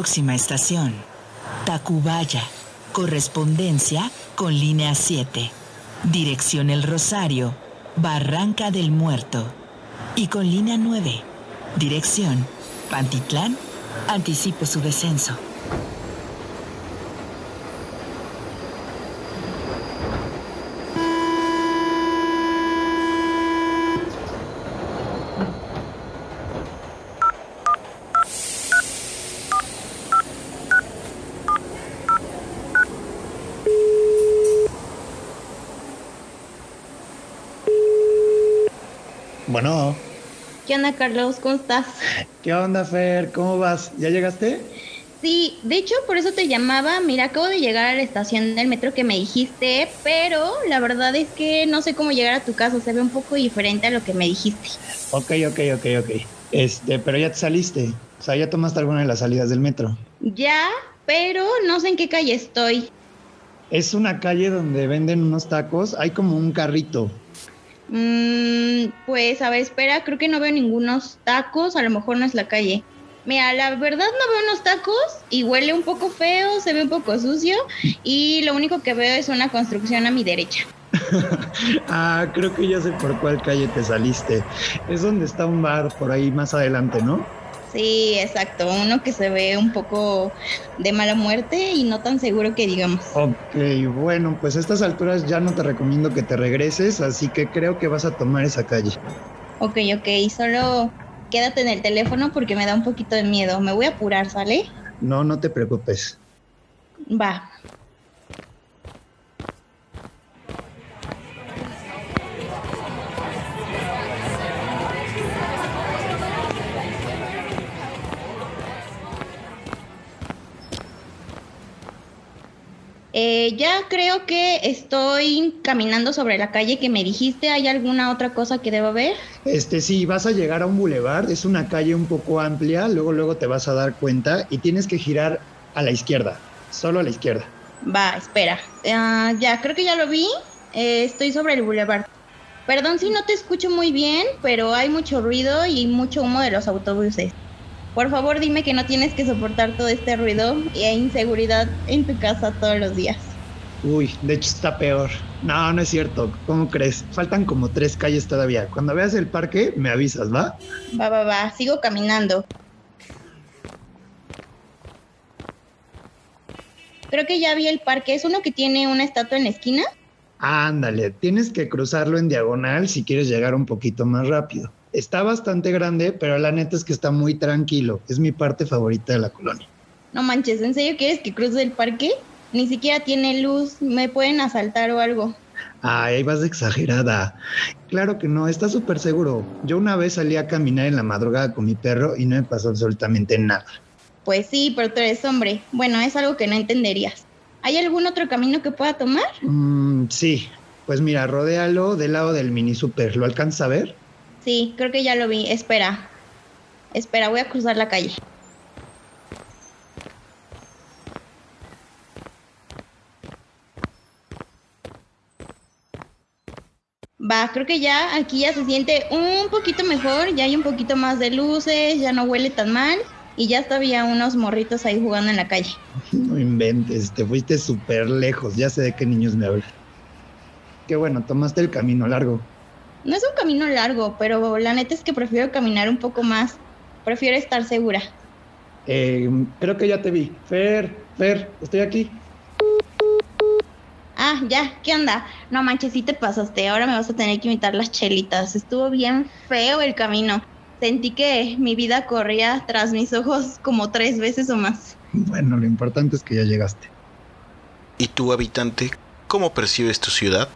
Próxima estación. Tacubaya. Correspondencia con línea 7. Dirección El Rosario. Barranca del Muerto. Y con línea 9. Dirección Pantitlán. Anticipe su descenso. Bueno, ¿Qué onda, Carlos? ¿Cómo estás? ¿qué onda, Fer? ¿Cómo vas? ¿Ya llegaste? Sí, de hecho, por eso te llamaba. Mira, acabo de llegar a la estación del metro que me dijiste, pero la verdad es que no sé cómo llegar a tu casa. Se ve un poco diferente a lo que me dijiste. Ok, ok, ok, ok. Este, pero ya te saliste. O sea, ya tomaste alguna de las salidas del metro. Ya, pero no sé en qué calle estoy. Es una calle donde venden unos tacos. Hay como un carrito. Mm, pues, a ver, espera, creo que no veo ningunos tacos. A lo mejor no es la calle. Mira, la verdad no veo unos tacos y huele un poco feo, se ve un poco sucio y lo único que veo es una construcción a mi derecha. ah, creo que ya sé por cuál calle te saliste. Es donde está un bar por ahí más adelante, ¿no? Sí, exacto, uno que se ve un poco de mala muerte y no tan seguro que digamos. Ok, bueno, pues a estas alturas ya no te recomiendo que te regreses, así que creo que vas a tomar esa calle. Ok, ok, solo quédate en el teléfono porque me da un poquito de miedo. Me voy a apurar, ¿sale? No, no te preocupes. Va. Eh, ya creo que estoy caminando sobre la calle que me dijiste. ¿Hay alguna otra cosa que deba ver? Este, sí, vas a llegar a un bulevar, es una calle un poco amplia, luego luego te vas a dar cuenta y tienes que girar a la izquierda, solo a la izquierda. Va, espera. Ah, ya, creo que ya lo vi. Eh, estoy sobre el bulevar. Perdón si no te escucho muy bien, pero hay mucho ruido y mucho humo de los autobuses. Por favor, dime que no tienes que soportar todo este ruido e inseguridad en tu casa todos los días. Uy, de hecho está peor. No, no es cierto. ¿Cómo crees? Faltan como tres calles todavía. Cuando veas el parque, me avisas, ¿va? Va, va, va. Sigo caminando. Creo que ya vi el parque. ¿Es uno que tiene una estatua en la esquina? Ándale, tienes que cruzarlo en diagonal si quieres llegar un poquito más rápido. Está bastante grande, pero la neta es que está muy tranquilo. Es mi parte favorita de la colonia. No manches, ¿en serio quieres que cruce el parque? Ni siquiera tiene luz, me pueden asaltar o algo. Ay, vas exagerada. Claro que no, está súper seguro. Yo una vez salí a caminar en la madrugada con mi perro y no me pasó absolutamente nada. Pues sí, pero tú eres hombre. Bueno, es algo que no entenderías. ¿Hay algún otro camino que pueda tomar? Mm, sí, pues mira, rodéalo del lado del mini super. ¿Lo alcanzas a ver? Sí, creo que ya lo vi. Espera. Espera, voy a cruzar la calle. Va, creo que ya aquí ya se siente un poquito mejor, ya hay un poquito más de luces, ya no huele tan mal y ya todavía unos morritos ahí jugando en la calle. No inventes, te fuiste súper lejos, ya sé de qué niños me hablas. Qué bueno, tomaste el camino largo. No es un camino largo, pero la neta es que prefiero caminar un poco más. Prefiero estar segura. Eh, creo que ya te vi. Fer, Fer, estoy aquí. Ah, ya, ¿qué onda? No manches, sí te pasaste. Ahora me vas a tener que imitar las chelitas. Estuvo bien feo el camino. Sentí que mi vida corría tras mis ojos como tres veces o más. Bueno, lo importante es que ya llegaste. ¿Y tú, habitante, cómo percibes tu ciudad?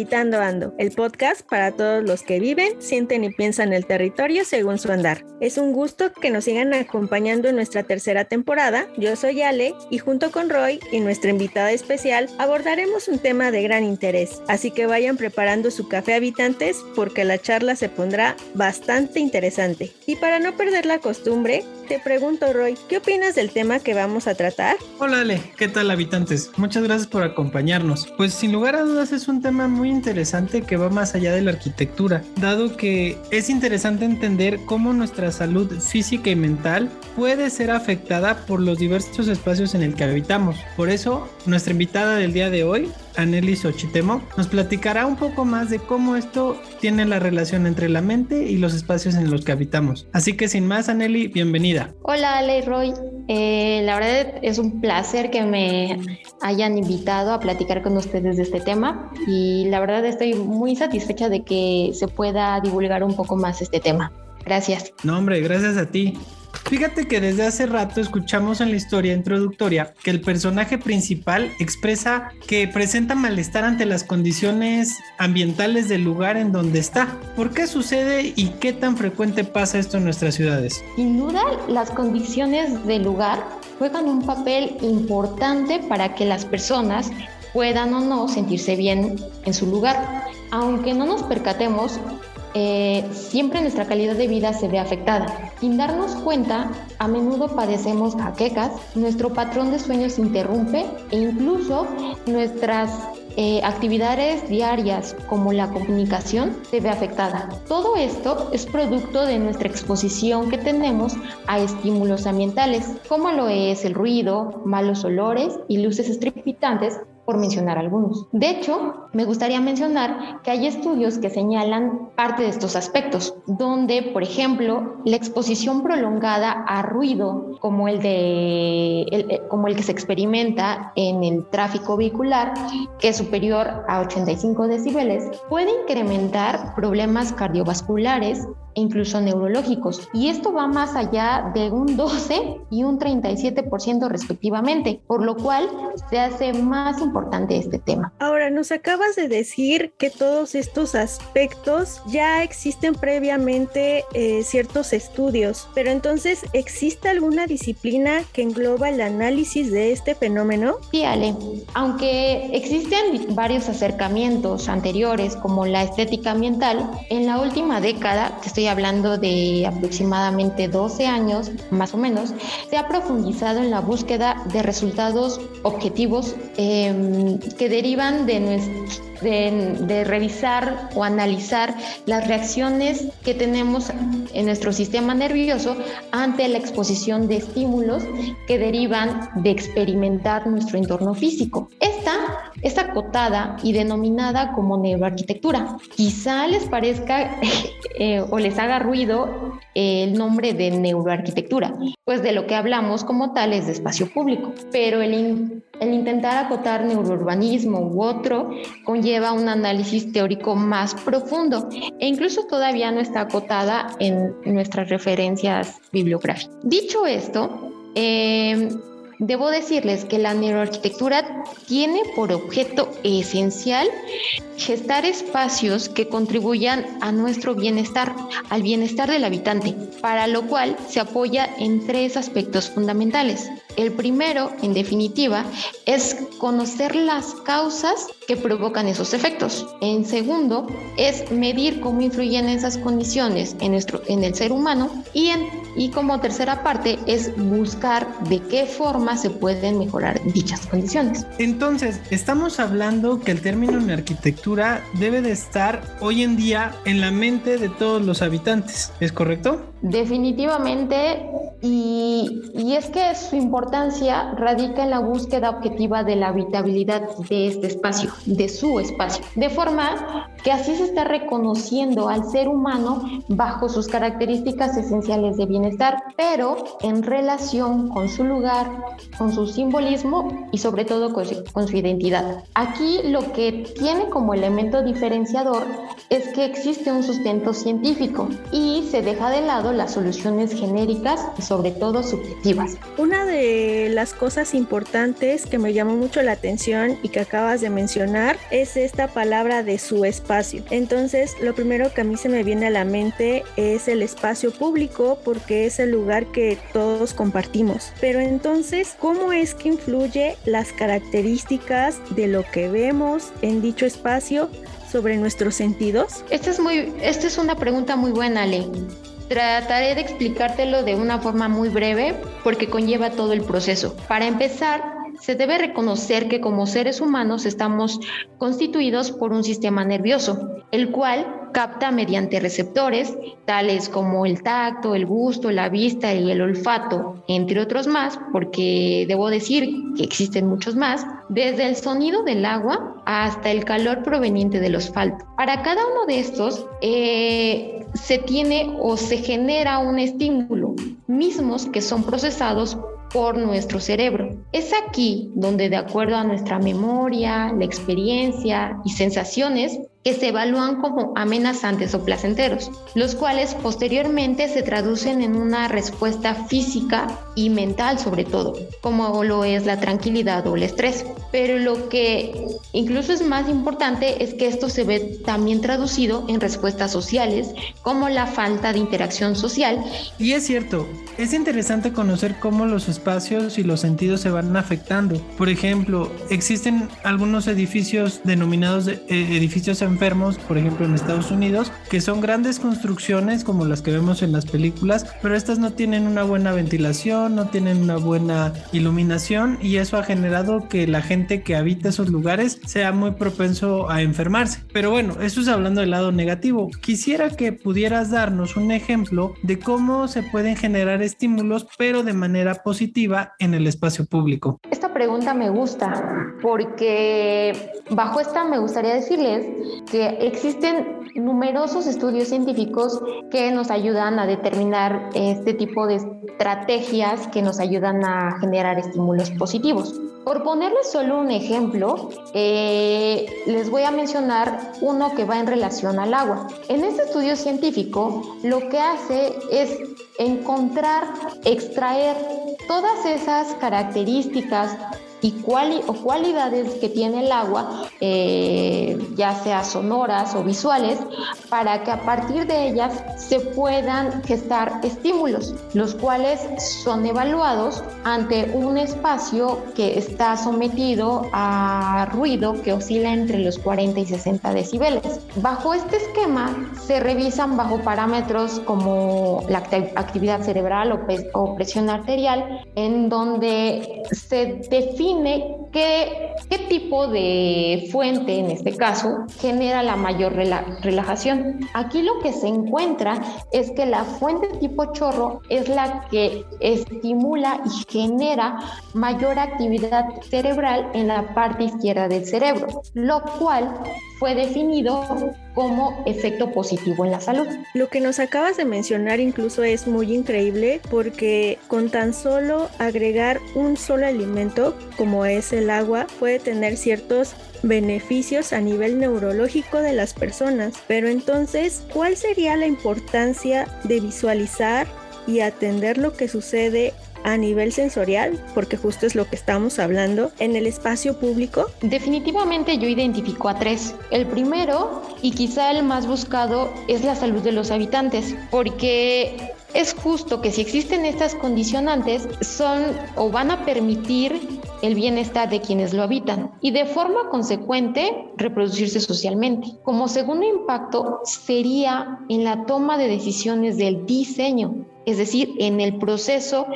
Habitando Ando, el podcast para todos los que viven, sienten y piensan el territorio según su andar. Es un gusto que nos sigan acompañando en nuestra tercera temporada. Yo soy Ale y junto con Roy y nuestra invitada especial abordaremos un tema de gran interés. Así que vayan preparando su café habitantes porque la charla se pondrá bastante interesante. Y para no perder la costumbre, te pregunto Roy, ¿qué opinas del tema que vamos a tratar? Hola Ale, ¿qué tal habitantes? Muchas gracias por acompañarnos. Pues sin lugar a dudas es un tema muy interesante que va más allá de la arquitectura, dado que es interesante entender cómo nuestra salud física y mental puede ser afectada por los diversos espacios en el que habitamos. Por eso, nuestra invitada del día de hoy Aneli Xochitemo, nos platicará un poco más de cómo esto tiene la relación entre la mente y los espacios en los que habitamos. Así que sin más, Aneli, bienvenida. Hola Ale y Roy, eh, la verdad es un placer que me hayan invitado a platicar con ustedes de este tema y la verdad estoy muy satisfecha de que se pueda divulgar un poco más este tema. Gracias. No, hombre, gracias a ti. Fíjate que desde hace rato escuchamos en la historia introductoria que el personaje principal expresa que presenta malestar ante las condiciones ambientales del lugar en donde está. ¿Por qué sucede y qué tan frecuente pasa esto en nuestras ciudades? Sin duda, las condiciones del lugar juegan un papel importante para que las personas puedan o no sentirse bien en su lugar. Aunque no nos percatemos, eh, siempre nuestra calidad de vida se ve afectada. Sin darnos cuenta, a menudo padecemos jaquecas, nuestro patrón de sueño se interrumpe e incluso nuestras eh, actividades diarias como la comunicación se ve afectada. Todo esto es producto de nuestra exposición que tenemos a estímulos ambientales, como lo es el ruido, malos olores y luces estripitantes por mencionar algunos. De hecho, me gustaría mencionar que hay estudios que señalan parte de estos aspectos, donde, por ejemplo, la exposición prolongada a ruido, como el, de, eh, como el que se experimenta en el tráfico vehicular, que es superior a 85 decibeles, puede incrementar problemas cardiovasculares, e incluso neurológicos. Y esto va más allá de un 12 y un 37% respectivamente, por lo cual se hace más importante este tema. Ahora, nos acabas de decir que todos estos aspectos ya existen previamente eh, ciertos estudios, pero entonces, ¿existe alguna disciplina que engloba el análisis de este fenómeno? Sí, Ale. Aunque existen varios acercamientos anteriores, como la estética ambiental, en la última década, que estoy hablando de aproximadamente 12 años, más o menos, se ha profundizado en la búsqueda de resultados objetivos em, que derivan de nuestro de, revisar o analizar las reacciones que tenemos en nuestro sistema nervioso ante la exposición de estímulos que derivan de experimentar nuestro entorno físico. Esta es acotada y denominada como neuroarquitectura. Quizá les parezca eh, o les haga ruido el nombre de neuroarquitectura, pues de lo que hablamos como tal es de espacio público, pero el, el intentar acotar neurourbanismo u otro conlleva un análisis teórico más profundo e incluso todavía no está acotada en nuestras referencias bibliográficas. Dicho esto, eh, Debo decirles que la neuroarquitectura tiene por objeto esencial gestar espacios que contribuyan a nuestro bienestar, al bienestar del habitante, para lo cual se apoya en tres aspectos fundamentales. El primero, en definitiva, es conocer las causas que provocan esos efectos. En segundo, es medir cómo influyen esas condiciones en, nuestro, en el ser humano. Y, en, y como tercera parte, es buscar de qué forma se pueden mejorar dichas condiciones. Entonces, estamos hablando que el término en arquitectura debe de estar hoy en día en la mente de todos los habitantes. ¿Es correcto? Definitivamente, y, y, es que su importancia radica en la búsqueda objetiva de la habitabilidad de este espacio, de su espacio, de forma que así se está reconociendo al ser humano bajo sus características esenciales de bienestar, pero en relación con su lugar, con su simbolismo y sobre todo con su, con su identidad. Aquí lo que tiene como elemento diferenciador es que existe un sustento científico y se deja de lado las soluciones genéricas y sobre todo subjetivas. Una de las cosas importantes que me llamó mucho la atención y que acabas de mencionar es esta palabra de su espacio. Entonces, lo primero que a mí se me viene a la mente es el espacio público porque es el lugar que todos compartimos. Pero entonces, ¿cómo es que influye las características de lo que vemos en dicho espacio sobre nuestros sentidos? Esta es, esta es una pregunta muy buena, Ale. Trataré de explicártelo de una forma muy breve porque conlleva todo el proceso. Para empezar, se debe reconocer que como seres humanos estamos constituidos por un sistema nervioso, el cual capta mediante receptores, tales como el tacto, el gusto, la vista y el olfato, entre otros más, porque debo decir que existen muchos más, desde el sonido del agua hasta el calor proveniente del asfalto. Para cada uno de estos eh, se tiene o se genera un estímulo, mismos que son procesados por nuestro cerebro. Es aquí donde de acuerdo a nuestra memoria, la experiencia y sensaciones que se evalúan como amenazantes o placenteros, los cuales posteriormente se traducen en una respuesta física y mental sobre todo, como lo es la tranquilidad o el estrés. Pero lo que incluso es más importante es que esto se ve también traducido en respuestas sociales, como la falta de interacción social. Y es cierto, es interesante conocer cómo los espacios y los sentidos se van afectando. Por ejemplo, existen algunos edificios denominados eh, edificios enfermos, por ejemplo en Estados Unidos, que son grandes construcciones como las que vemos en las películas, pero estas no tienen una buena ventilación, no tienen una buena iluminación y eso ha generado que la gente que habita esos lugares sea muy propenso a enfermarse. Pero bueno, eso es hablando del lado negativo. Quisiera que pudieras darnos un ejemplo de cómo se pueden generar estímulos, pero de manera positiva en el espacio público. Esta pregunta me gusta porque bajo esta me gustaría decirles que existen numerosos estudios científicos que nos ayudan a determinar este tipo de estrategias que nos ayudan a generar estímulos positivos. Por ponerles solo un ejemplo, eh, les voy a mencionar uno que va en relación al agua. En este estudio científico, lo que hace es encontrar, extraer todas esas características y o cualidades que tiene el agua, eh, ya sea sonoras o visuales, para que a partir de ellas se puedan gestar estímulos, los cuales son evaluados ante un espacio que está sometido a ruido que oscila entre los 40 y 60 decibeles. Bajo este esquema se revisan bajo parámetros como la actividad cerebral o presión arterial, en donde se define qué, qué tipo de fuente, en este caso, genera la mayor relajación. Aquí lo que se encuentra es que la fuente tipo chorro es la que estimula y genera mayor actividad cerebral en la parte izquierda del cerebro, lo cual fue definido como efecto positivo en la salud. Lo que nos acabas de mencionar incluso es muy increíble porque con tan solo agregar un solo alimento como es el agua puede tener ciertos beneficios a nivel neurológico de las personas. Pero entonces, ¿cuál sería la importancia de visualizar y atender lo que sucede a nivel sensorial, porque justo es lo que estamos hablando, en el espacio público? Definitivamente yo identifico a tres. El primero, y quizá el más buscado, es la salud de los habitantes, porque es justo que si existen estas condicionantes, son o van a permitir el bienestar de quienes lo habitan y de forma consecuente reproducirse socialmente. Como segundo impacto sería en la toma de decisiones del diseño, es decir, en el proceso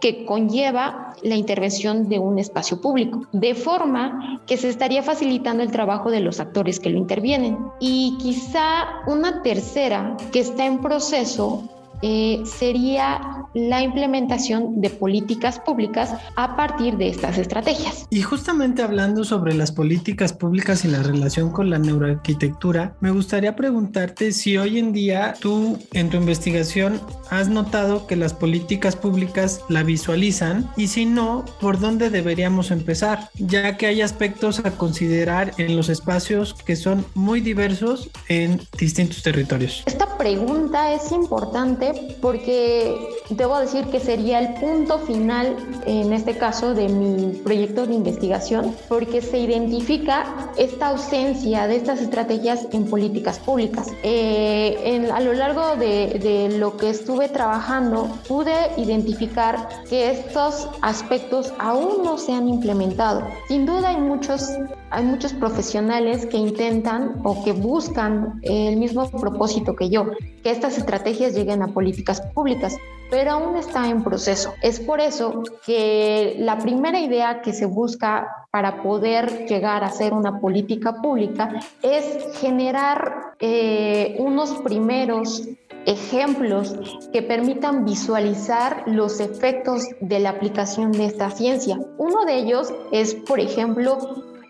que conlleva la intervención de un espacio público, de forma que se estaría facilitando el trabajo de los actores que lo intervienen. Y quizá una tercera que está en proceso eh, sería la implementación de políticas públicas a partir de estas estrategias. Y justamente hablando sobre las políticas públicas y la relación con la neuroarquitectura, me gustaría preguntarte si hoy en día tú en tu investigación has notado que las políticas públicas la visualizan y si no, ¿por dónde deberíamos empezar? Ya que hay aspectos a considerar en los espacios que son muy diversos en distintos territorios. Esta pregunta es importante porque debo decir que sería el punto final en este caso de mi proyecto de investigación porque se identifica esta ausencia de estas estrategias en políticas públicas. Eh, a lo largo de, de lo que estuve trabajando pude identificar que estos aspectos aún no se han implementado. Sin duda hay muchos hay muchos profesionales que intentan o que buscan el mismo propósito que yo, que estas estrategias lleguen a políticas públicas, pero aún está en proceso. Es por eso que la primera idea que se busca para poder llegar a ser una política pública es generar eh, unos primeros ejemplos que permitan visualizar los efectos de la aplicación de esta ciencia. Uno de ellos es, por ejemplo,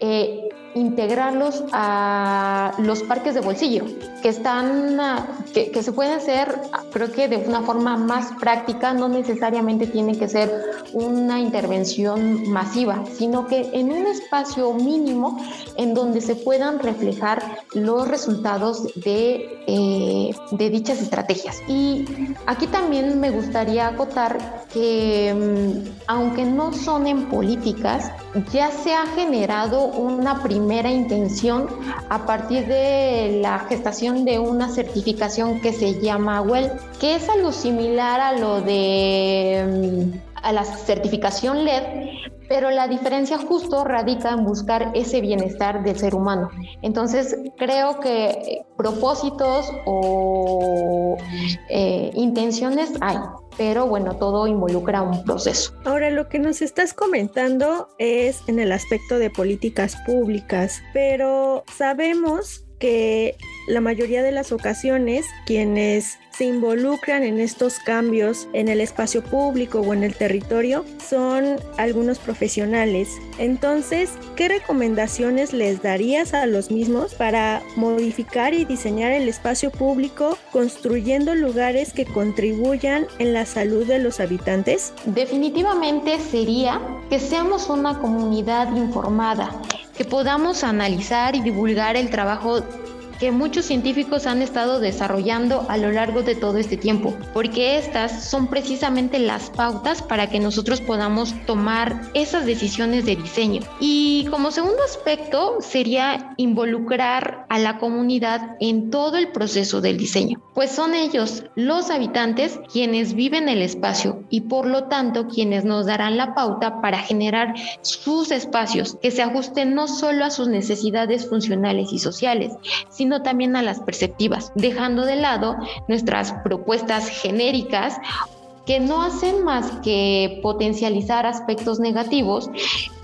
eh, integrarlos a los parques de bolsillo, que están, ah, que, se pueden hacer, creo que de una forma más práctica, no necesariamente tiene que ser una intervención masiva, sino que en un espacio mínimo en donde se puedan reflejar los resultados de, eh, de dichas estrategias. Y aquí también me gustaría acotar que mm, aunque no son en políticas, ya se ha generado una primera intención a partir de la gestación de una certificación que se llama WELL, que es algo similar a lo de mm, a la certificación LED, pero la diferencia justo radica en buscar ese bienestar del ser humano. Entonces, creo que propósitos o eh, intenciones hay, pero bueno, todo involucra un proceso. Ahora, lo que nos estás comentando es en el aspecto de políticas públicas, pero sabemos que la mayoría de las ocasiones quienes se involucran en estos cambios en el espacio público o en el territorio son algunos profesionales. Entonces, ¿qué recomendaciones les darías a los mismos para modificar y diseñar el espacio público construyendo lugares que contribuyan en la salud de los habitantes? Definitivamente sería que seamos una comunidad informada, que podamos analizar y divulgar el trabajo que muchos científicos han estado desarrollando a lo largo de todo este tiempo, porque estas son precisamente las pautas para que nosotros podamos tomar esas decisiones de diseño. Y como segundo aspecto sería involucrar a la comunidad en todo el proceso del diseño, pues son ellos, los habitantes, quienes viven el espacio y por lo tanto quienes nos darán la pauta para generar sus espacios que se ajusten no solo a sus necesidades funcionales y sociales, sino también a las perceptivas, dejando de lado nuestras propuestas genéricas que no hacen más que potencializar aspectos negativos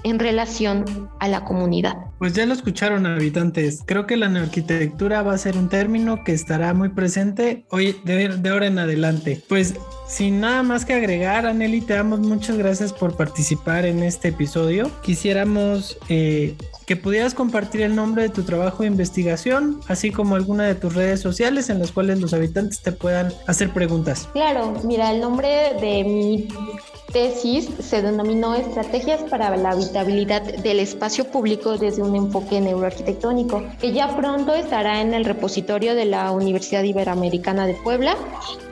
en relación a la comunidad. Pues ya lo escucharon habitantes, creo que la arquitectura va a ser un término que estará muy presente hoy de, de ahora en adelante. Pues sin nada más que agregar, Aneli, te damos muchas gracias por participar en este episodio. Quisiéramos eh, que pudieras compartir el nombre de tu trabajo de investigación, así como alguna de tus redes sociales en las cuales los habitantes te puedan hacer preguntas. Claro, mira, el nombre de mi tesis se denominó Estrategias para la habitabilidad del espacio público desde un enfoque neuroarquitectónico, que ya pronto estará en el repositorio de la Universidad Iberoamericana de Puebla.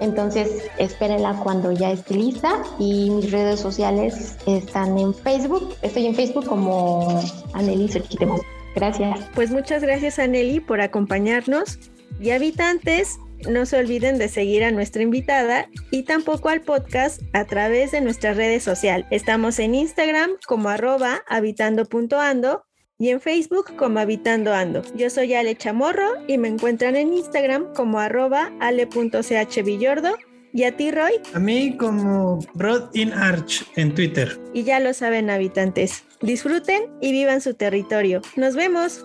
Entonces, espérenla cuando ya esté lista y mis redes sociales están en Facebook. Estoy en Facebook como Anneli Cerquitemo. Gracias. Pues muchas gracias, Anneli, por acompañarnos. Y habitantes, no se olviden de seguir a nuestra invitada y tampoco al podcast a través de nuestras redes sociales. Estamos en Instagram como arroba habitando.ando y en Facebook como Habitando Ando. Yo soy Ale Chamorro y me encuentran en Instagram como arroba ale.chvillordo. ¿Y a ti, Roy? A mí como Rod in Arch en Twitter. Y ya lo saben, habitantes. Disfruten y vivan su territorio. Nos vemos.